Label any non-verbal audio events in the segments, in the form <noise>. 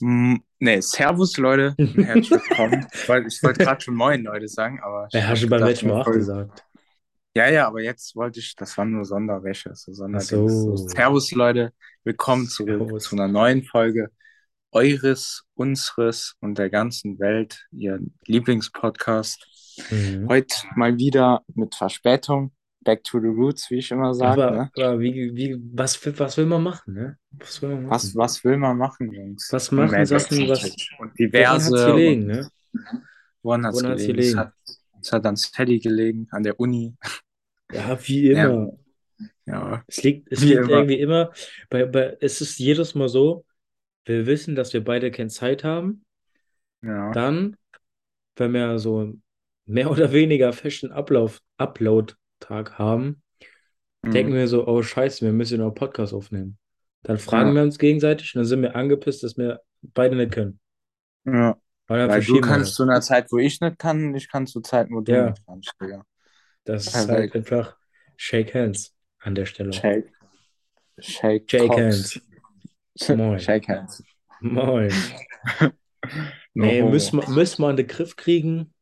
Nee, Servus, Leute. <laughs> Herzlich willkommen. Ich wollte wollt gerade schon Moin, Leute, sagen, aber Ja, hast du beim letzten Mal auch gesagt. Ja, ja, aber jetzt wollte ich, das waren nur Sonderwäsche, so Sonderdings. So. Servus, Leute. Willkommen zurück zu Servus. einer neuen Folge eures, unseres und der ganzen Welt, Ihr Lieblingspodcast. Mhm. Heute mal wieder mit Verspätung. Back to the roots, wie ich immer sage, Aber, ne? aber wie, wie, was, will- was will man machen, ne? Was will man Was, machen? was will man machen, Jungs? Was machen mehr Sachen, was, und woran hat's diverse gelegen, und ne? woran hat's Woran hat's gelegen? Es gelegen? hat, es hat an Teddy gelegen, an der Uni. Ja, wie Ja, immer. ja, Es liegt, es wie liegt immer. irgendwie immer, bei, bei, es ist jedes Mal so, wir wissen, dass wir beide keine Zeit haben. Ja, Dann, wenn wir so mehr oder weniger festen Ablauf, Upload-Tag haben, denken mhm. wir so, oh Scheiße, wir müssen noch einen Podcast aufnehmen. Dann fragen Ja, wir uns gegenseitig und dann sind wir angepisst, dass wir beide nicht können. ja. Dann Weil du kannst zu einer Zeit, wo ich nicht kann, ich kann zu Zeiten, wo du Ja, nicht kannst, Digga. das ist halt Perfekt. einfach Shake Hands an der Stelle. Shake, shake Shake. Hands. Moin. <laughs> Shake hands. Moin. <laughs> No Nee, müssen wir, müssen wir in den Griff kriegen,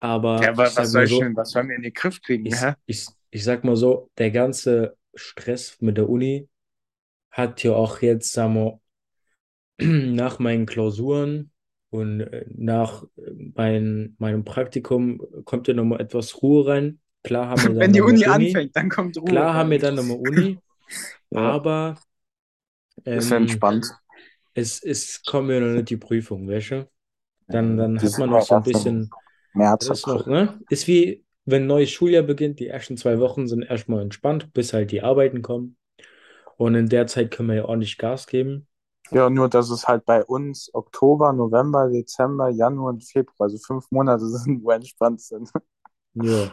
aber Ja, aber was soll so, denn, was sollen wir in den Griff kriegen, ich, hä? ich, ich sag mal so, der ganze Stress mit der Uni hat ja auch jetzt, sagen wir, <clears throat> nach meinen Klausuren und äh, nach äh, mein, meinem Praktikum kommt ja nochmal etwas Ruhe rein. Klar haben wir <laughs> dann Wenn die nochmal Uni Uni, anfängt, dann kommt Ruhe klar haben wir dann nochmal Uni, <laughs> aber ist ähm, entspannt. es, es kommen ja noch nicht die Prüfung, weißt du? Dann, dann hat man noch so ein bisschen, März, ist noch, ne? Ist wie, wenn ein neues Schuljahr beginnt, die ersten zwei Wochen sind erstmal entspannt, bis halt die Arbeiten kommen. Und in der Zeit können wir ja ordentlich Gas geben. Ja, nur dass es halt bei uns Oktober, November, Dezember, Januar und Februar, also fünf Monate <laughs> sind, wo entspannt sind. Ja.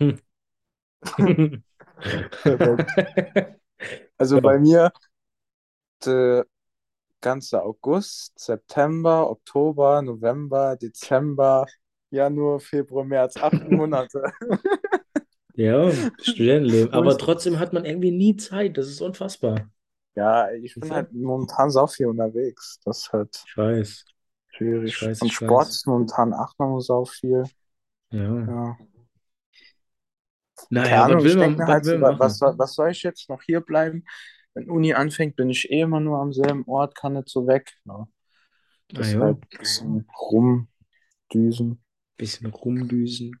<laughs> <laughs> Also bei mir der ganze August, September, Oktober, November, Dezember, Januar, Februar, März, acht <laughs> Monate. Ja, Studentenleben. Aber ich, trotzdem hat man irgendwie nie Zeit. Das ist unfassbar. ja, ich bin halt momentan sau viel unterwegs. Das ist halt Ich weiß. Ich schwierig. weiß, Und ich Sport weiß. ist momentan noch sau viel. Ja. Ja. Keine Naja, was Ahnung, will ich man, was halt so, will man was, machen? soll- was soll ich jetzt noch hier bleiben? Wenn Uni anfängt, bin ich eh immer nur am selben Ort, kann nicht so weg. Ja. Ah Deshalb ja, ein bisschen rumdüsen. bisschen rumdüsen.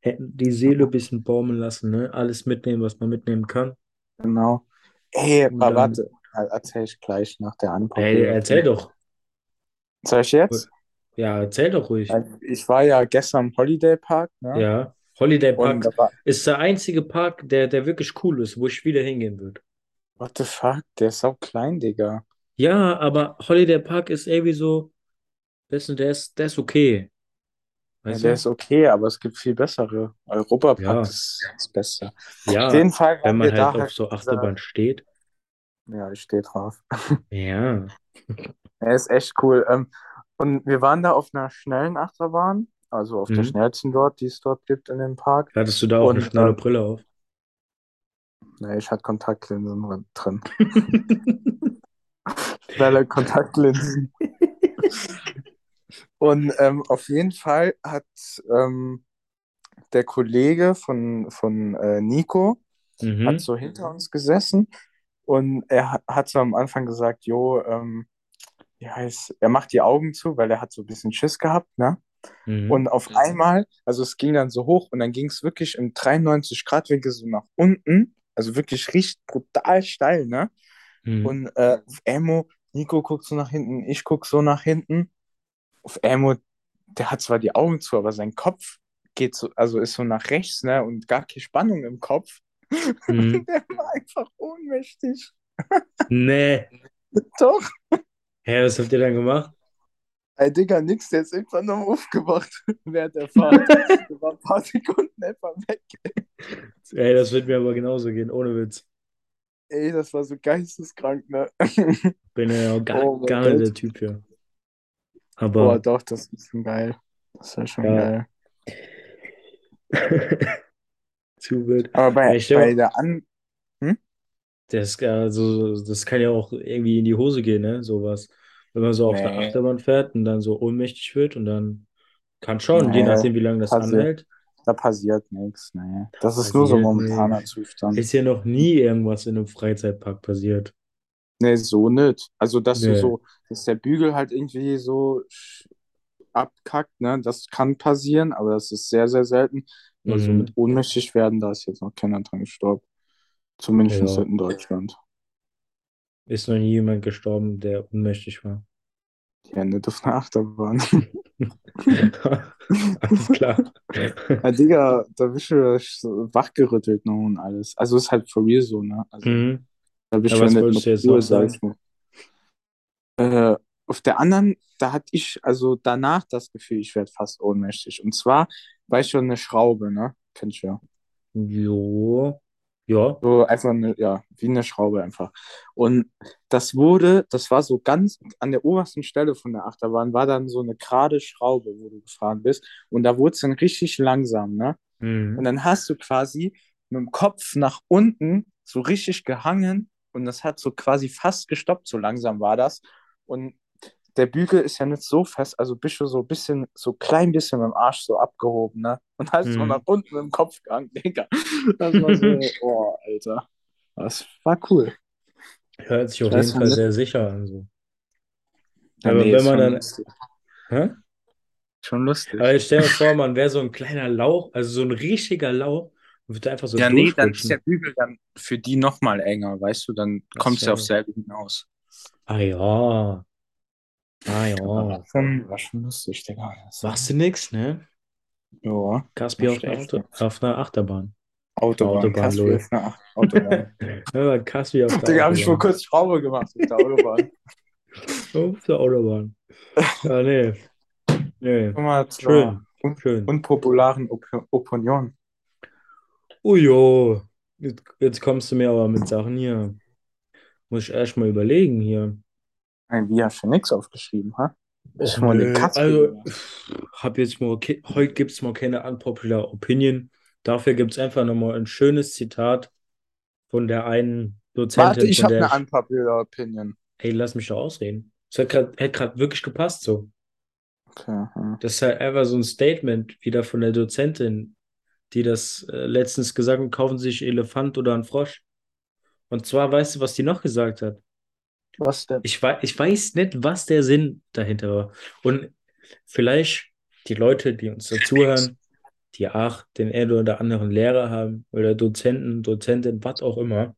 Hätten die Seele ein bisschen baumeln lassen, ne? Alles mitnehmen, was man mitnehmen kann. Genau. Ey, Und aber warte, erzähl ich gleich nach der hey, Unpopular erzähl doch. Soll ich jetzt? Ja, erzähl doch ruhig. Ich war ja gestern im Holiday Park, ne? Ja, Holiday Park war, ist der einzige Park, der, der wirklich cool ist, wo ich wieder hingehen würde. What the fuck, der ist so klein, Digga. Ja, aber Holiday Park ist irgendwie so, weißt du, der ist, der ist okay. Ja, Weißt der du? ist okay, aber es gibt viel bessere. Europapark Ja, ist das Beste. Auf ja, jeden Fall wenn waren man wir da halt auf halt so Achterbahn steht. ja, ich stehe drauf. <laughs> Ja. Er ist echt cool. Ähm, und wir waren da auf einer schnellen Achterbahn, also auf der Mhm. schnellsten dort, die es dort gibt in dem Park. Hattest du da auch eine Und schnelle ähm, Brille auf? Ne, ich hatte Kontaktlinsen drin. <laughs> Schnelle Kontaktlinsen. <laughs> Und ähm, auf jeden Fall hat ähm, der Kollege von, von äh, Nico hat Mhm. so hinter uns gesessen und er ha- hat so am Anfang gesagt, jo, ähm, wie heißt, er macht die Augen zu, weil er hat so ein bisschen Schiss gehabt, ne? Mhm. Und auf einmal, also es ging dann so hoch und dann ging es wirklich im 93-Grad-Winkel so nach unten, also wirklich richtig brutal steil, ne? Mhm. Und äh, auf Emo, Nico guckt so nach hinten, ich guck so nach hinten. Auf Emo, der hat zwar die Augen zu, aber sein Kopf geht so, also ist so nach rechts, ne? Und gar keine Spannung im Kopf. Mhm. <laughs> Der war einfach ohnmächtig. Nee. <laughs> Doch. Hä, was habt ihr dann gemacht? Ey, Digga, nix, der ist irgendwann noch aufgewacht <laughs> während der Fahrt. Der war ein paar Sekunden einfach weg. Ey, das wird mir aber genauso gehen, ohne Witz. Ey, das war so geisteskrank, ne? Bin ja auch gar, Oh gar nicht der. Typ. Boah, Aber doch, das ist schon geil. Das ist schon ja. geil. <laughs> Zu wild. Aber Ja, bei, stell bei der An... Hm? Das, also, das kann ja auch irgendwie in die Hose gehen, ne? Sowas. Wenn man so auf der Nee, Achterbahn fährt und dann so ohnmächtig wird und dann kann schon, je nee, nachdem, wie lange das passiert, anhält, da passiert nichts. Nee. Das ist nur so nee. momentaner Zustand. Ist ja noch nie irgendwas in einem Freizeitpark passiert. Nee, so nicht. Also, dass du Nee. so, dass der Bügel halt irgendwie so abkackt, ne? Das kann passieren, aber das ist sehr, sehr selten. Aber so Mhm. mit ohnmächtig werden, da ist jetzt noch keiner dran gestorben. Zumindest Ja. in Deutschland. Ist noch nie jemand gestorben, der ohnmächtig war. Ja, nicht auf einer Achterbahn. <laughs> <laughs> Alles klar. Ja, Digga, da bist du so wachgerüttelt noch und alles. Also ist halt for real so, ne? Also Mhm. da bist Ja, was wolltest du jetzt noch sag sagen? Äh, auf der anderen, da hatte ich also danach das Gefühl, ich werde fast ohnmächtig. Und zwar war ich schon eine Schraube, ne? Kennst du ja. Jo. Ja. So einfach eine, ja, wie eine Schraube einfach. Und das wurde, das war so ganz an der obersten Stelle von der Achterbahn, war dann so eine gerade Schraube, wo du gefahren bist. Und da wurde es dann richtig langsam, ne? Und Mhm. dann hast du quasi mit dem Kopf nach unten so richtig gehangen und das hat so quasi fast gestoppt, so langsam war das. Und der Bügel ist ja nicht so fest, also bist du so ein bisschen, so klein bisschen mit dem Arsch so abgehoben, ne? Und hast so Mhm. nach unten mit dem Kopf gehangen, <laughs> Digga. Das war so, <laughs> oh, Alter. Das war cool. Hört sich Ich auf jeden Fall sehr sicher an. So. Ja, Aber nee, wenn man dann. lustig. Hä? Schon lustig. Aber ich stell mir vor, man wäre so ein kleiner Lauch, also so ein richtiger Lauch und würde einfach so Ja, nee, dann ist der. Bügel dann für die nochmal enger, weißt du, dann kommt es ja aufs selbe hinaus. Ah ja. Ah ja. war schon, war schon lustig, Digga. Das war, Machst du nix, ne? ja, Caspi auf einer echt Auto, auf einer Achterbahn. Autobahn, Autobahn, Kaspi lol. auf einer Ach- Autobahn. <laughs> Ja, Caspi auf der Digga, hab ich vor Autobahn. kurz Schraube gemacht auf der Autobahn. <laughs> Auf der Autobahn. Ja, nee. Nee. Guck mal zur Schön. un Schön. unpopularen Op Opinion. Oh jo. Jetzt, jetzt kommst du mir aber mit Sachen hier. Muss ich erst mal überlegen hier. Hast du nichts aufgeschrieben, ha? Ich mal den nö, Kaspi also hab jetzt mal, ke- heute gibt's mal keine unpopular Opinion. Dafür gibt's einfach nochmal ein schönes Zitat von der einen Warte, Dozentin, ich von habe eine ich, unpopular Opinion. ey, lass mich doch ausreden. Das hat gerade wirklich gepasst so. Okay, hm. Das ist halt einfach so ein Statement wieder von der Dozentin, die das äh, letztens gesagt hat, kaufen Sie sich einen Elefant oder einen Frosch. Und zwar, weißt du, was die noch gesagt hat? Was denn? Ich weiß, ich weiß nicht, was der Sinn dahinter war. Und vielleicht die Leute, die uns dazuhören, die auch den einen oder anderen Lehrer haben oder Dozenten, Dozentin, was auch immer,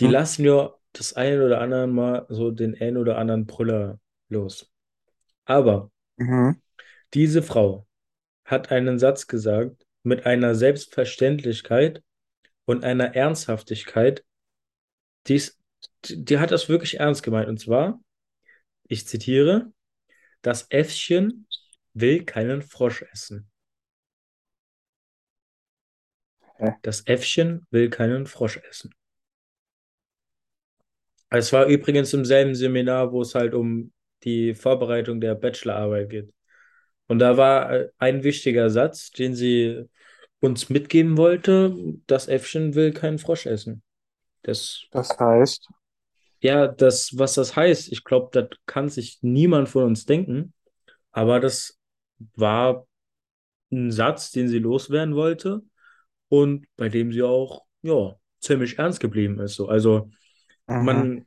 die Mhm. lassen ja das ein oder andere Mal so den einen oder anderen Brüller los. Aber Mhm. diese Frau hat einen Satz gesagt mit einer Selbstverständlichkeit und einer Ernsthaftigkeit, die, ist, die hat das wirklich ernst gemeint. Und zwar, ich zitiere, das Äffchen will keinen Frosch essen. Hä? Das Äffchen will keinen Frosch essen. Es war übrigens im selben Seminar, wo es halt um die Vorbereitung der Bachelorarbeit geht. Und da war äh, ein wichtiger Satz, den sie uns mitgeben wollte, das Äffchen will keinen Frosch essen. Das, Das heißt, ja, das, was das heißt, ich glaube, das kann sich niemand von uns denken, aber das war ein Satz, den sie loswerden wollte und bei dem sie auch, ja, ziemlich ernst geblieben ist. So. Also, mhm. man,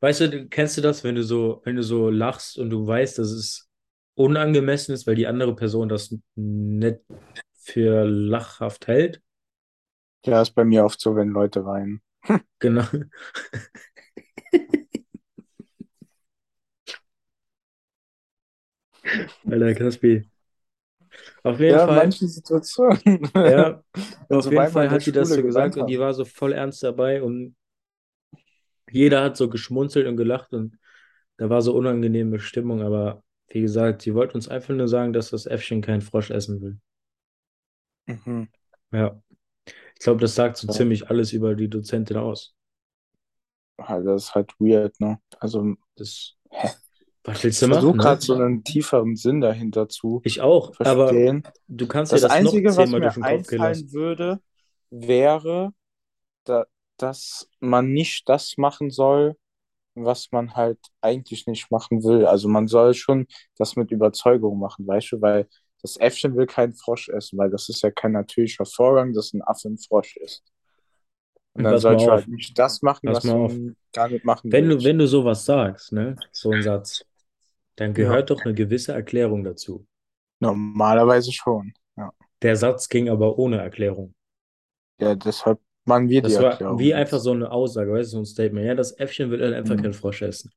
weißt du, kennst du das, wenn du so, wenn du so lachst und du weißt, dass es unangemessen ist, weil die andere Person das nicht für lachhaft hält? ja, ist bei mir oft so, wenn Leute weinen. Genau. <laughs> <laughs> Alter, Kaspi. Auf jeden Ja, Fall, manchen Situationen. ja, <laughs> auf so jeden Fall hat die das so gesagt und die war so voll ernst dabei und jeder hat so geschmunzelt und gelacht und da war so unangenehme Stimmung, aber wie gesagt, sie wollte uns einfach nur sagen, dass das Äffchen keinen Frosch essen will. Mhm. Ja, ich glaube, das sagt so Ja. ziemlich alles über die Dozentin aus. Halt, Das ist halt weird, ne? Also, Das, hä? was willst Ich du versuche machen, gerade ne? so einen tieferen Sinn dahinter zu Ich auch, aber verstehen. du kannst Das das noch Einzige, was zehnmal durch mir einfallen würde, wäre, da, dass man nicht das machen soll, was man halt eigentlich nicht machen will. Also man soll schon das mit Überzeugung machen, weißt du, weil das Äffchen will keinen Frosch essen, weil das ist ja kein natürlicher Vorgang, dass ein Affe ein Frosch isst. Und dann du auf, halt nicht das machen, was du nicht machen Wenn du, wenn du sowas sagst, ne, so ein Satz, dann Ja, gehört doch eine gewisse Erklärung dazu. normalerweise schon. Ja, Der Satz ging aber ohne Erklärung. ja deshalb machen wir die Das war Erklärung wie einfach so eine Aussage, weißt du, so ein Statement. Ja, das Äffchen will einfach keinen Mhm. Frosch essen.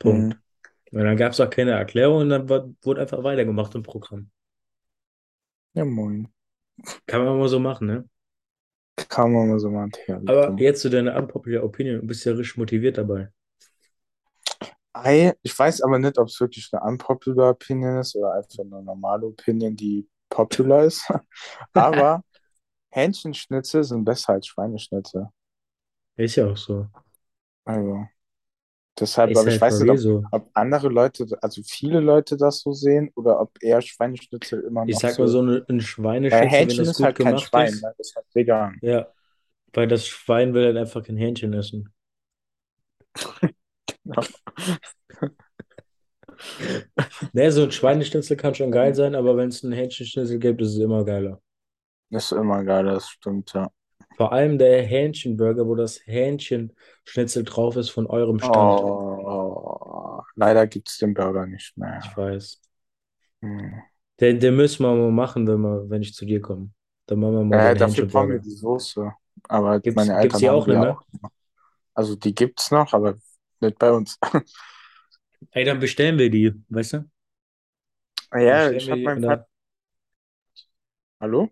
Punkt. Mhm. Und dann gab es auch keine Erklärung und dann war, wurde einfach weitergemacht im Programm. Ja, moin. Kann man mal so machen, ne? Kann man mal so machen, Aber jetzt zu deiner unpopular Opinion, du bist ja richtig motiviert dabei. Ei, Ich weiß aber nicht, ob es wirklich eine unpopular Opinion ist oder einfach eine normale Opinion, die popular ist. <laughs> Aber Hähnchenschnitzel sind besser als Schweineschnitzel. Ist ja auch so. Also, deshalb, Ist aber ich halt weiß nicht, ob, ob andere Leute, also viele Leute das so sehen oder ob eher Schweineschnitzel immer Ich noch sag mal so. eine, ein Schweineschnitzel, wenn Hähnchen das ist gut halt kein gemacht Schwein, ist, ne? Das ist halt vegan. ja, weil das Schwein will halt einfach kein Hähnchen essen. Genau. <laughs> Ne, so ein Schweineschnitzel kann schon geil sein, aber wenn es einen Hähnchenschnitzel gibt, ist es immer geiler. Ist immer geil, das stimmt, ja. Vor allem der Hähnchenburger, wo das Hähnchenschnitzel drauf ist von eurem Stand. Oh, leider gibt es den Burger nicht Ich mehr. weiß. Hm. Den, den müssen wir mal machen, wenn wir, wenn ich zu dir komme. Dann machen wir mal Äh, dafür brauchen wir die Soße. Aber Gibt's, meine gibt's Eltern die haben auch die nicht mehr? auch. Also die gibt's noch, aber nicht bei uns. <laughs> Ey, dann bestellen wir die, weißt du? Ja, ich die meinen Vater. Hallo?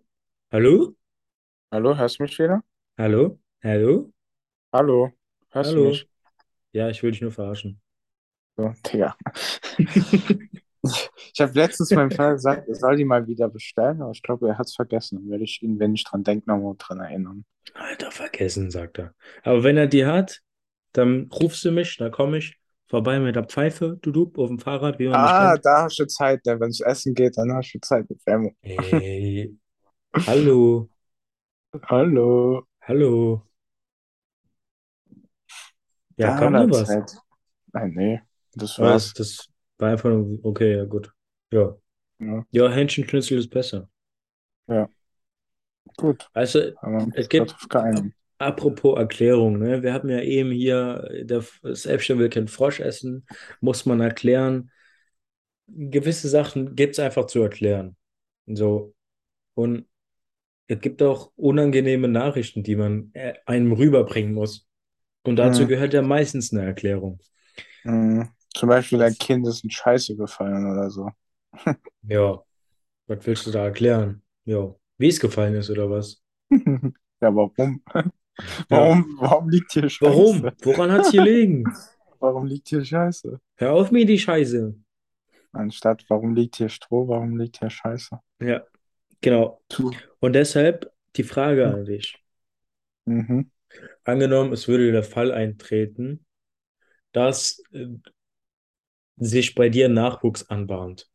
Hallo? Hallo, hörst du mich wieder? Hallo? Hallo? Hallo, hörst du Hallo? mich? Ja, ich will dich nur verarschen. So, Digga. <laughs> Ich habe letztens meinem Vater gesagt, er soll die mal wieder bestellen, aber ich glaube, er hat es vergessen. Dann werde ich ihn, wenn ich dran denke, nochmal dran erinnern. Alter, vergessen, sagt er. Aber wenn er die hat, dann rufst du mich, dann komme ich vorbei mit der Pfeife, du, du, auf dem Fahrrad, wie man mich Ah, kennt. da hast du Zeit, ne? Wenn es essen geht, dann hast du Zeit mit Femo. Ey, hallo, <laughs> Hallo. hallo. Ja, Da noch er was. Zeit. Nein, nee, das Aber war's. das, das war einfach nur, okay, ja, gut. Ja. Ja, Ja, Hähnchenschnitzel ist besser. ja. gut. Also, uns es gibt, apropos Erklärung, ne? Wir haben ja eben hier, der, das Äffchen will keinen Frosch essen, muss man erklären. Gewisse Sachen gibt es einfach zu erklären. So. Und es gibt auch unangenehme Nachrichten, die man äh, einem rüberbringen muss. Und dazu Mhm. gehört ja meistens eine Erklärung. Mhm. Zum Beispiel, dein Kind ist in Scheiße gefallen oder so. <laughs> ja, was willst du da erklären? Ja, wie es gefallen ist oder was? <laughs> Ja, warum? <laughs> Ja, Warum, warum liegt hier warum? Scheiße? Woran hat es gelegen? Warum liegt hier Scheiße? Hör auf mir die Scheiße. Anstatt, warum liegt hier Stroh? Warum liegt hier Scheiße? Ja, genau. Und deshalb die Frage an dich. Mhm. Angenommen, es würde der Fall eintreten, dass äh, sich bei dir Nachwuchs anbahnt.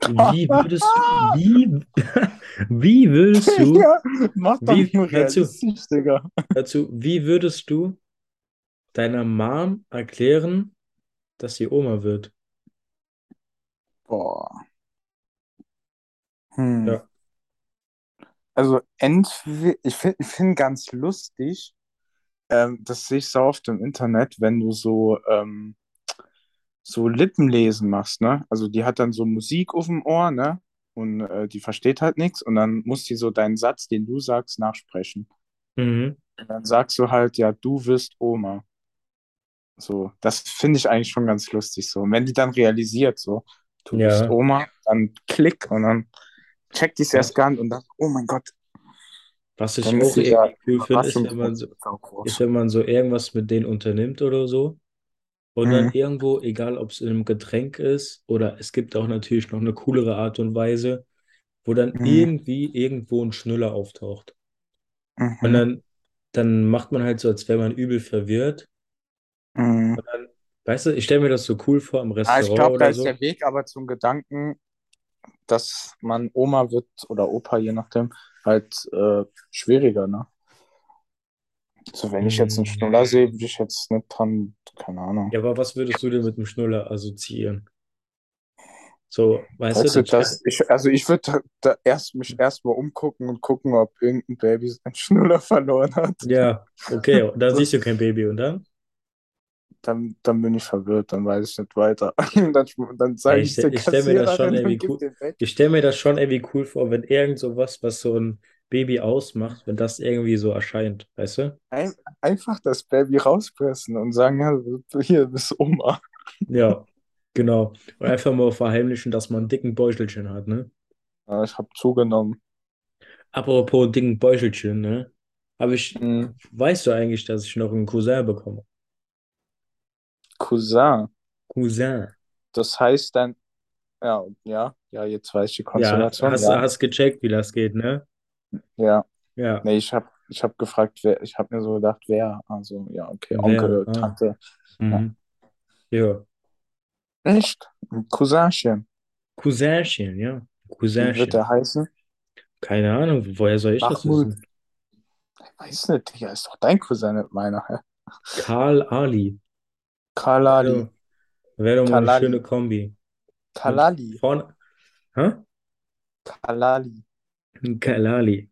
Wie <laughs> würdest du, wie, <laughs> wie würdest du, Digga, mach doch wie, nur hör zu, realistisch, Digga. hör zu, wie würdest du deiner Mom erklären, dass sie Oma wird? Boah. Hm. Ja. Also, entweder, ich finde ich find ganz lustig, ähm, das sehe ich so oft im Internet, wenn du so, ähm, so Lippenlesen machst, ne? Also die hat dann so Musik auf dem Ohr, ne? Und äh, die versteht halt nichts und dann muss die so deinen Satz, den du sagst, nachsprechen. Mhm. Und dann sagst du halt, ja, du wirst Oma. So, das finde ich eigentlich schon ganz lustig so. Und wenn die dann realisiert, so, du bist Ja. Oma, dann klick und dann checkt die es erst gar nicht und dann, oh mein Gott, was ich dann auch irgendwie cool finde, ist, wenn man so, ist, wenn man so irgendwas mit denen unternimmt oder so. Und dann Mhm. irgendwo, egal ob es in einem Getränk ist oder es gibt auch natürlich noch eine coolere Art und Weise, wo dann Mhm. irgendwie irgendwo ein Schnuller auftaucht. Und Mhm. dann, dann macht man halt so, als wäre man übel verwirrt. Mhm. Und dann, weißt du, ich stelle mir das so cool vor im Ah, ich Restaurant glaube, da ist so. der Weg aber zum Gedanken, dass man Oma wird oder Opa, je nachdem, halt äh, schwieriger, ne? So, wenn ich jetzt einen Hm. Schnuller sehe, würde ich jetzt nicht dran, keine Ahnung. Ja, aber was würdest du denn mit einem Schnuller assoziieren? So, weißt Weißt du, das, ich, also ich würde da, da erst mich erstmal umgucken und gucken, ob irgendein Baby seinen Schnuller verloren hat. ja, okay, <laughs> So, siehst du kein Baby und dann? Dann, dann bin ich verwirrt, dann weiß ich nicht weiter. <laughs> Dann, dann Ja, sage ich, ich stell- der ich stelle mir das schon cool, ich stelle mir das schon irgendwie cool vor, wenn irgend sowas, was so ein Baby ausmacht, wenn das irgendwie so erscheint, weißt du? Ein, einfach das Baby rauspressen und sagen, ja, hier bist Oma. Ja, <laughs> genau. Und einfach mal verheimlichen, dass man einen dicken Beutelchen hat, ne? Ja, ich habe zugenommen. Apropos dicken Beutelchen, ne? Aber ich, Mhm. weißt du eigentlich, dass ich noch einen Cousin bekomme? Cousin. Cousin. Das heißt dann, ja, ja, ja, jetzt weiß ich die Ja, Konstellation. hast, Ja, hast gecheckt, wie das geht, ne? ja. Ja. Nee, ich habe ich hab gefragt, wer, ich habe mir so gedacht, wer. Also, ja, okay, Wer? Onkel, Ah. Tante. Mhm. Ja. Echt? Cousinchen. Cousinchen, ja. Wie wird Cousinchen. der heißen? Keine Ahnung, woher soll ich das Mahmoud. wissen? Ich weiß nicht, Digga, ist doch dein Cousin, nicht meiner. Karl Ali. Kalali. Wäre doch mal eine Kalali. schöne Kombi. Kalali. vorne. Hä? Kalali. Kalali.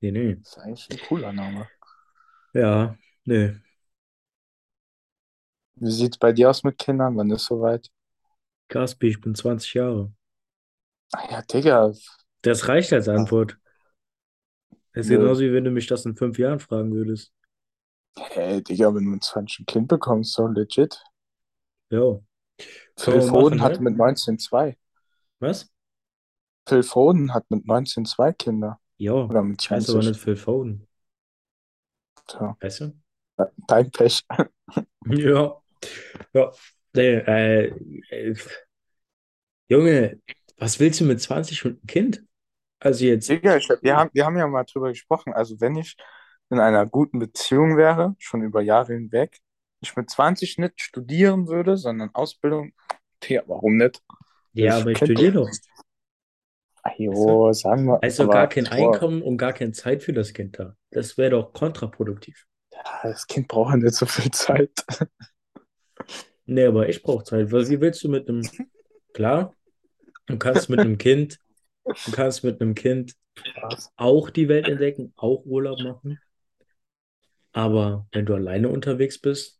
Nee, nee. Das ist eigentlich ein cooler Name. Ja, nee. Wie sieht's bei dir aus mit Kindern? Wann ist soweit? Gaspi, ich bin 20 Jahre. Ah ja, Digga. Das reicht als Antwort. Das ist genauso wie wenn du mich das in fünf Jahren fragen würdest. Hey, Digga, wenn du mit 20 ein Kind bekommst, so legit. Ja. Phil wir Foden machen, hatte ne? mit 19 zwei. Was? Phil Foden hat mit 19 zwei Kinder. Ja, Oder mit ich heiße aber 20. nicht Phil Foden. Tja, Weißt du? dein Pech. <laughs> Ja. Ja. Nee, äh, äh, Junge, was willst du mit 20 und einem Kind? Also jetzt, Digga, ich, wir haben, wir haben ja mal drüber gesprochen. Also, wenn ich in einer guten Beziehung wäre, schon über Jahre hinweg, ich mit 20 nicht studieren würde, sondern Ausbildung, Digga, warum nicht? ja, Ich aber ich studiere doch. Jo, sagen wir. Also aber, gar kein boah, Einkommen und gar keine Zeit für das Kind da. Das wäre doch kontraproduktiv. ja, das Kind braucht ja nicht so viel Zeit. <laughs> Nee, aber ich brauche Zeit. Weil wie willst du mit einem, klar, du kannst mit einem Kind, du kannst mit einem Kind <laughs> auch die Welt entdecken, auch Urlaub machen. Aber wenn du alleine unterwegs bist,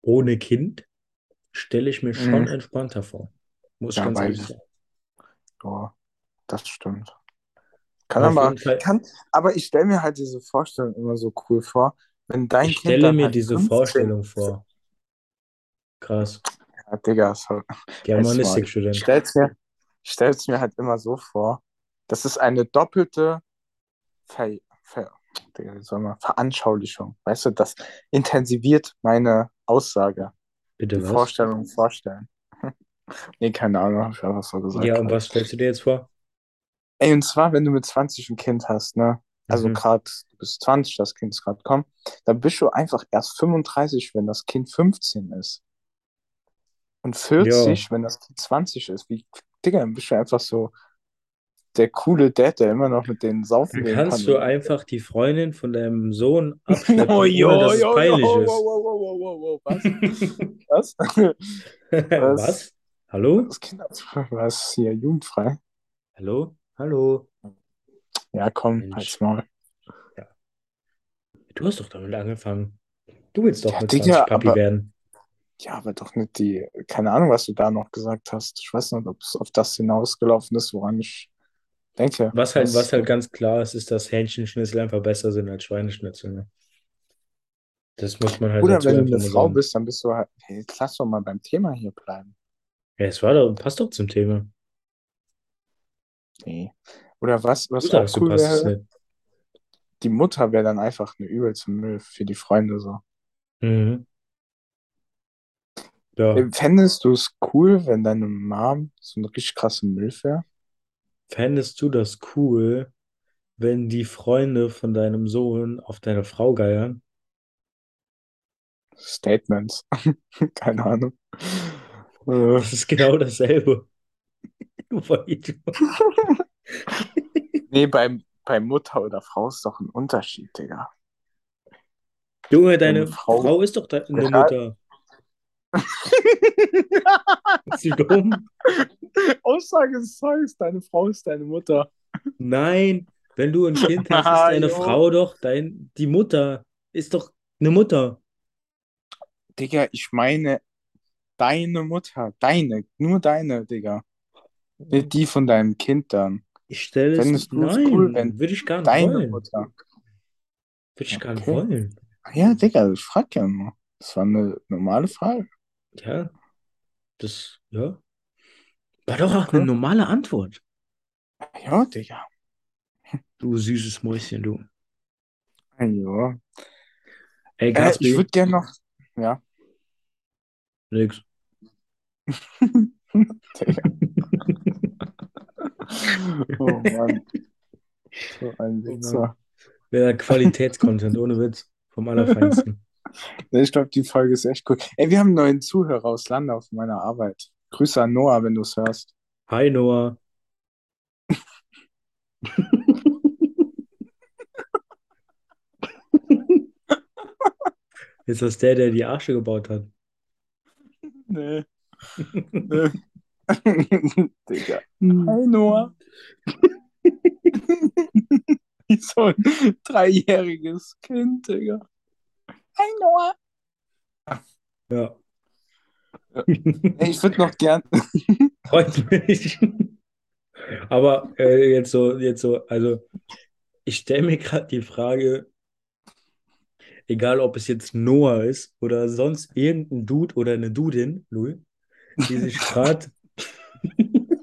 ohne Kind, stelle ich mir schon Mhm. entspannter vor. Muss ich Ja, ganz ehrlich sagen. Ja, das stimmt. Kann Aber kann, aber ich stelle mir halt diese Vorstellung immer so cool vor, wenn dein Ich Kind stelle mir halt diese 15 Vorstellung vor. Krass. Ja, Digga, ist halt, Germanistikstudent. Ich stell's mir, stell's mir halt immer so vor, das ist eine doppelte Ver, Ver, wie soll man, Veranschaulichung. Weißt du, das intensiviert meine Aussage. Bitte Die was? Vorstellung vorstellen. <laughs> nee, keine Ahnung, hab ich einfach so gesagt. Ja, und was stellst du dir jetzt vor? Ey, und zwar, wenn du mit 20 ein Kind hast, ne? Also Mhm. gerade, du bist 20, das Kind ist gerade gekommen, dann bist du einfach erst 35, wenn das Kind 15 ist. Und 40, wenn das Kind 20 ist. Wie, Digga, dann bist du einfach so der coole Dad, der immer noch mit denen saufen Dann kannst kann. du einfach die Freundin von deinem Sohn <laughs> abschleppen, Oh, jo, ohne dass es jo, jo, peinlich wow, ist. wow, wow, wow, wow, wow, was? <laughs> <laughs> Was? Was? Hallo? Das Kind hat, was hier, jugendfrei? Hallo? Hallo? Ja, komm, Mensch. halt's Maul. Du hast doch damit angefangen. Du willst doch Ja, mit Digga, 20 Papi aber- werden. Ja, aber doch nicht die, keine Ahnung, was du da noch gesagt hast. Ich weiß nicht, ob es auf das hinausgelaufen ist, woran ich denke. Was halt, Das- was halt ganz klar ist, ist, dass Hähnchenschnitzel einfach besser sind als Schweineschnitzel. Ne? Das muss man halt Oder wenn du eine Frau sagen. bist, dann bist du halt, hey, lass doch mal beim Thema hier bleiben. Ja, es war doch, passt doch zum Thema. Nee. Oder was, was Du sagst, du cool passt es wäre, nicht. die Mutter wäre dann einfach eine übelste Müll für die Freunde so. Mhm. Ja, Ey, Fändest du es cool, wenn deine Mom so eine richtig krasse Milf wäre? Fändest du das cool, wenn die Freunde von deinem Sohn auf deine Frau geiern? Statements. <laughs> Keine Ahnung. Äh, Das ist genau dasselbe. Du <laughs> nee, bei, bei Mutter oder Frau ist doch ein Unterschied, Digga. Junge, Deine Frau. Frau ist doch deine Ja. Mutter. Ist sie dumm? Aussage des Tages, deine Frau ist deine Mutter. Nein, wenn du ein Kind hast, ist <laughs> Ah, deine jo. Frau doch dein, die Mutter. Ist doch eine Mutter. Digga, ich meine deine Mutter. Deine, nur deine, Digga. Nicht die von deinem Kind dann. Ich stelle es. Fändest es Nein, cool, wenn würde ich gar nicht Deine wollen. Mutter. Würde ich gar nicht Okay. wollen. Ja, Digga, ich frag ja nur. Das war eine normale Frage. Ja, das, ja. War doch auch eine normale Antwort. Ja, Digga. Du süßes Mäuschen, du. Ja. Ey, Äh, ich würde gerne noch. Ja, nix. <laughs> Oh Mann. <laughs> So ein Wichser. Wäre Qualitätscontent, ohne Witz. Vom Allerfeinsten. Ich glaube, die Folge ist echt cool. Ey, wir haben einen neuen Zuhörer aus Landau auf meiner Arbeit. Grüße an Noah, wenn du es hörst. Hi, Noah. Ist das der, der die Arsche gebaut hat? Nee. <laughs> nee. <laughs> Digga. Hi Noah. <laughs> Wie so ein dreijähriges Kind, Digga. Hi Noah. Ja. Ich würde noch gern. <laughs> Freut mich. Aber äh, jetzt so, jetzt so, also ich stelle mir gerade die Frage, egal ob es jetzt Noah ist oder sonst irgendein Dude oder eine Dudin, Louis, die sich gerade, <laughs>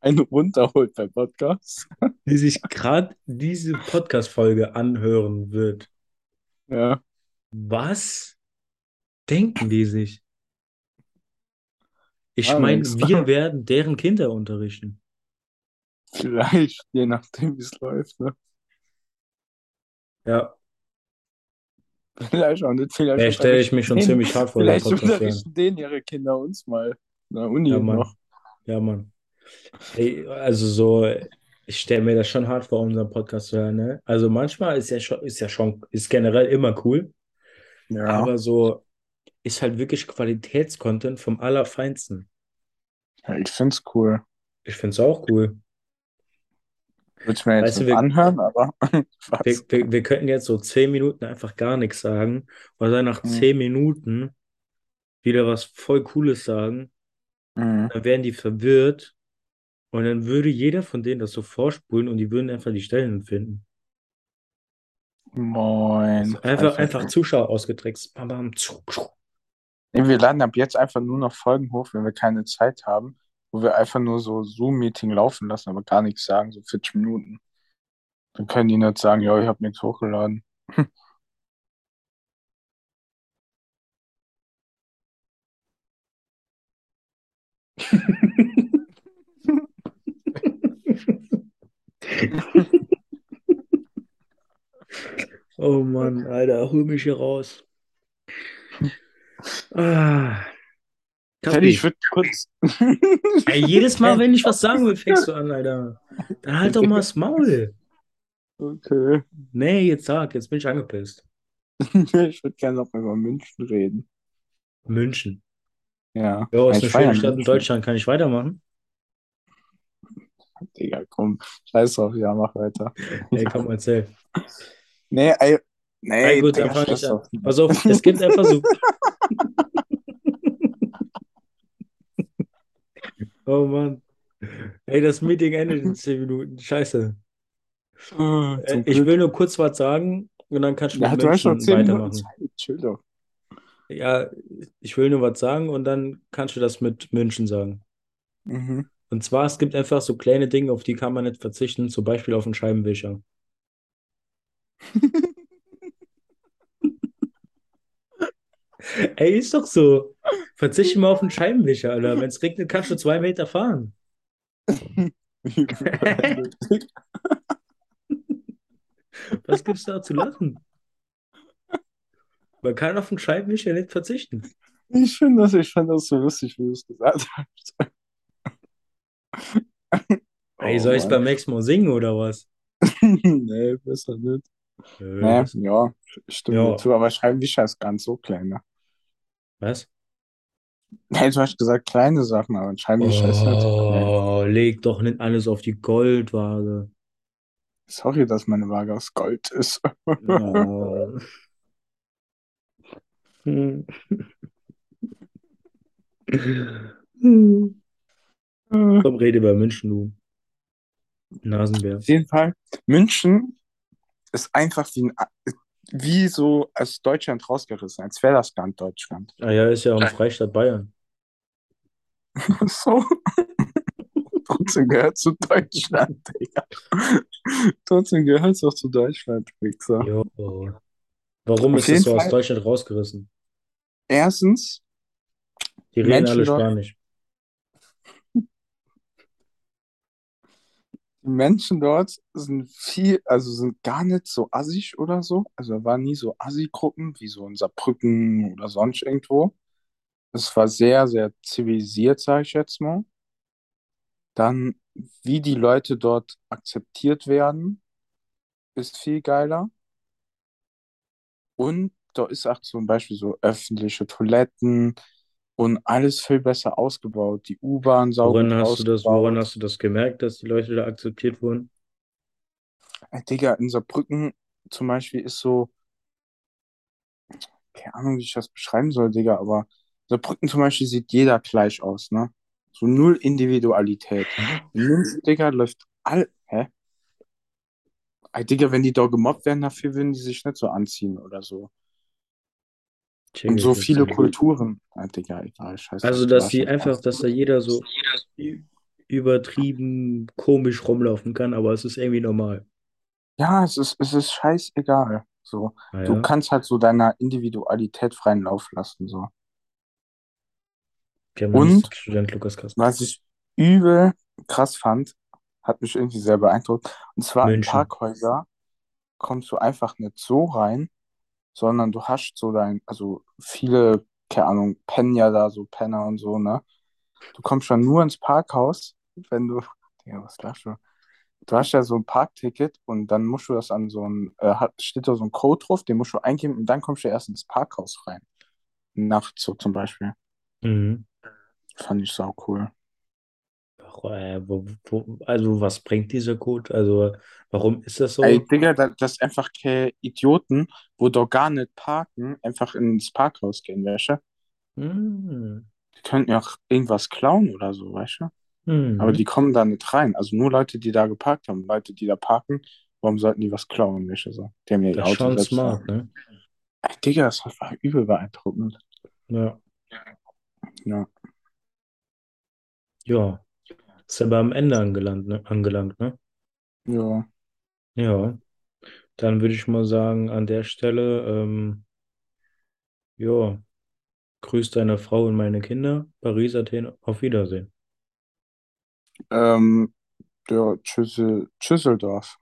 einen runterholt beim Podcast. die sich gerade diese Podcast-Folge anhören wird. Ja. Was denken die sich? Ich Ah, meine, wir <laughs> werden deren Kinder unterrichten. Vielleicht, je nachdem, wie es läuft. Ne? Ja, Vielleicht auch nicht. Vielleicht da stelle ich mich schon ziemlich hart vor Vielleicht unterrichten denen ihre Kinder uns mal. Der Uni Ja, Mann. noch. Ja, Mann. Ey, also so, ich stelle mir das schon hart vor, unseren Podcast zu hören, ne? Also manchmal ist ja schon, ist ja schon, ist generell immer cool, Ja. aber so ist halt wirklich Qualitätscontent vom Allerfeinsten. ja ich find's cool. Ich finde es auch cool. Würde ich mir jetzt Weißt du, wir- anhören, aber <laughs> Wir, wir, wir könnten jetzt so zehn Minuten einfach gar nichts sagen oder dann nach Mhm. zehn Minuten wieder was voll Cooles sagen. Mhm. Dann wären die verwirrt und dann würde jeder von denen das so vorspulen und die würden einfach die Stellen finden. Moin. Einfach, einfach Zuschauer ausgetrickst. Bam, bam, wir laden ab jetzt einfach nur noch Folgen hoch, wenn wir keine Zeit haben, wo wir einfach nur so Zoom-Meeting laufen lassen, aber gar nichts sagen, so 40 Minuten. Dann können die nicht sagen, ja, ich habe nichts hochgeladen. <laughs> <laughs> Oh Mann, Alter, hol mich hier raus. Ah. Fertig, ich würde kurz. Ey, jedes Mal, <laughs> wenn ich was sagen will, fängst du an, Alter. Dann halt doch mal das Maul. Okay. Nee, jetzt sag, jetzt bin ich angepisst. <laughs> Ich würde gerne noch über München reden. München. Ja. Ja, ist eine schöne Stadt in. Deutschland. Kann ich weitermachen? Digga, komm. Scheiß drauf, ja, mach weiter. Ey, komm, erzähl. Nee, ey. Nee, Ey, gut, Digga, dann fang ich an. drauf. Pass auf, es gibt einfach so. <laughs> Oh Mann. Ey, das Meeting endet in 10 Minuten. Scheiße. Zum Ich will nur kurz was sagen und dann kannst du Ja, mit du hast noch München 10 Minuten weitermachen. Zeit. Chill doch. Ja, ich will nur was sagen und dann kannst du das mit München sagen. Mhm. Und zwar, es gibt einfach so kleine Dinge, auf die kann man nicht verzichten, zum Beispiel auf einen Scheibenwischer. <laughs> Ey, ist doch so. Verzichte mal auf einen Scheibenwischer, Alter. Wenn es regnet, kannst du zwei Meter fahren. <laughs> Was gibt's da zu lachen? Man kann auf einen Scheibenwischer nicht verzichten. Ich finde das, ich find das so lustig, wie du es gesagt hast. <laughs> Ey, Oh soll ich Mann. beim nächsten Mal singen oder was? <laughs> nee, besser nicht. Nö, Ne, das, ja, stimme dir ja, zu, aber Scheibenwischer ist ganz so klein, ne? was? Nee, du hast gesagt kleine Sachen, aber ein Scheibenwischer ist halt so klein. Oh, leg doch nicht alles auf die Goldwaage. Sorry, dass meine Waage aus Gold ist. Oh. <laughs> Hm. Hm. Komm, Auf rede über München, du Nasenbär. jeden Fall, München ist einfach wie, ein, wie so aus Deutschland rausgerissen, als wäre das Land Deutschland. Ah ja, ist ja am Freistaat Bayern. <laughs> So, trotzdem gehört zu Deutschland, Digga. Trotzdem gehört es auch zu Deutschland, Wichser. Jo. Warum Auf ist jeden so aus Fall, Deutschland rausgerissen? erstens, Die die reden Menschen alle dort, Spanisch. Menschen dort sind viel, also sind gar nicht so assig oder so. Also da waren nie so Assi-Gruppen wie so in Saarbrücken oder sonst irgendwo. Es war sehr, sehr zivilisiert, sage ich jetzt mal. Dann, wie die Leute dort akzeptiert werden, ist viel geiler. Und da ist auch zum Beispiel so öffentliche Toiletten und alles viel besser ausgebaut. Die U-Bahn sau Woran hast du das, woran ausgebaut. hast du das gemerkt, dass die Leute da akzeptiert wurden? Ey, Digga, in Saarbrücken zum Beispiel ist so, keine Ahnung, wie ich das beschreiben soll, Digga, aber Saarbrücken zum Beispiel sieht jeder gleich aus, ne? So null Individualität. In München, Digga, läuft all. Hä? Ey, Digga, wenn die da gemobbt werden, dafür würden die sich nicht so anziehen oder so. Check Und so viele. Kulturen. Ey, Digga, egal, scheiß Also, du dass schon. einfach, dass da jeder so übertrieben komisch rumlaufen kann, aber es ist irgendwie normal. Ja, es ist, es ist scheißegal. So, du Naja, kannst halt so deiner Individualität freien Lauf lassen, so. Und Lukas Kasper. was ich übel krass fand, hat mich irgendwie sehr beeindruckt. Und zwar in München. Parkhäuser kommst du einfach nicht so rein, sondern du hast so dein, also viele, keine Ahnung, pennen ja da so Penner und so, ne? Du kommst schon nur ins Parkhaus, wenn du, <laughs> Digga, was lachst du? Du hast ja so ein Parkticket und dann musst du das an so ein, äh, steht da so ein Code drauf, den musst du eingeben und dann kommst du erst ins Parkhaus rein. Nachts so zum Beispiel. Mhm. Fand ich sau cool. Äh, wo, wo, also, was bringt dieser Code? Also, warum ist das Ey, so? Digga, da, das ist einfach keine Idioten, wo doch gar nicht parken, einfach ins Parkhaus gehen, weißt du? Mhm. Die könnten ja auch irgendwas klauen oder so, weißt du? Aber die kommen da nicht rein. Also nur Leute, die da geparkt haben. Leute, die da parken, warum sollten die was klauen, weißt du so? Die haben ja ihr Das ist Auto schon smart, ne? Ey, Digga, das war übel beeindruckend. Ja. Ja. Ja. Ist aber am Ende angelangt, ne? Angelangt, ne? Ja. Ja. Dann würde ich mal sagen, an der Stelle, ähm, ja, grüß deine Frau und meine Kinder. Paris, Athen, auf Wiedersehen. Ähm, ja, Tschüssel, Tschüsseldorf.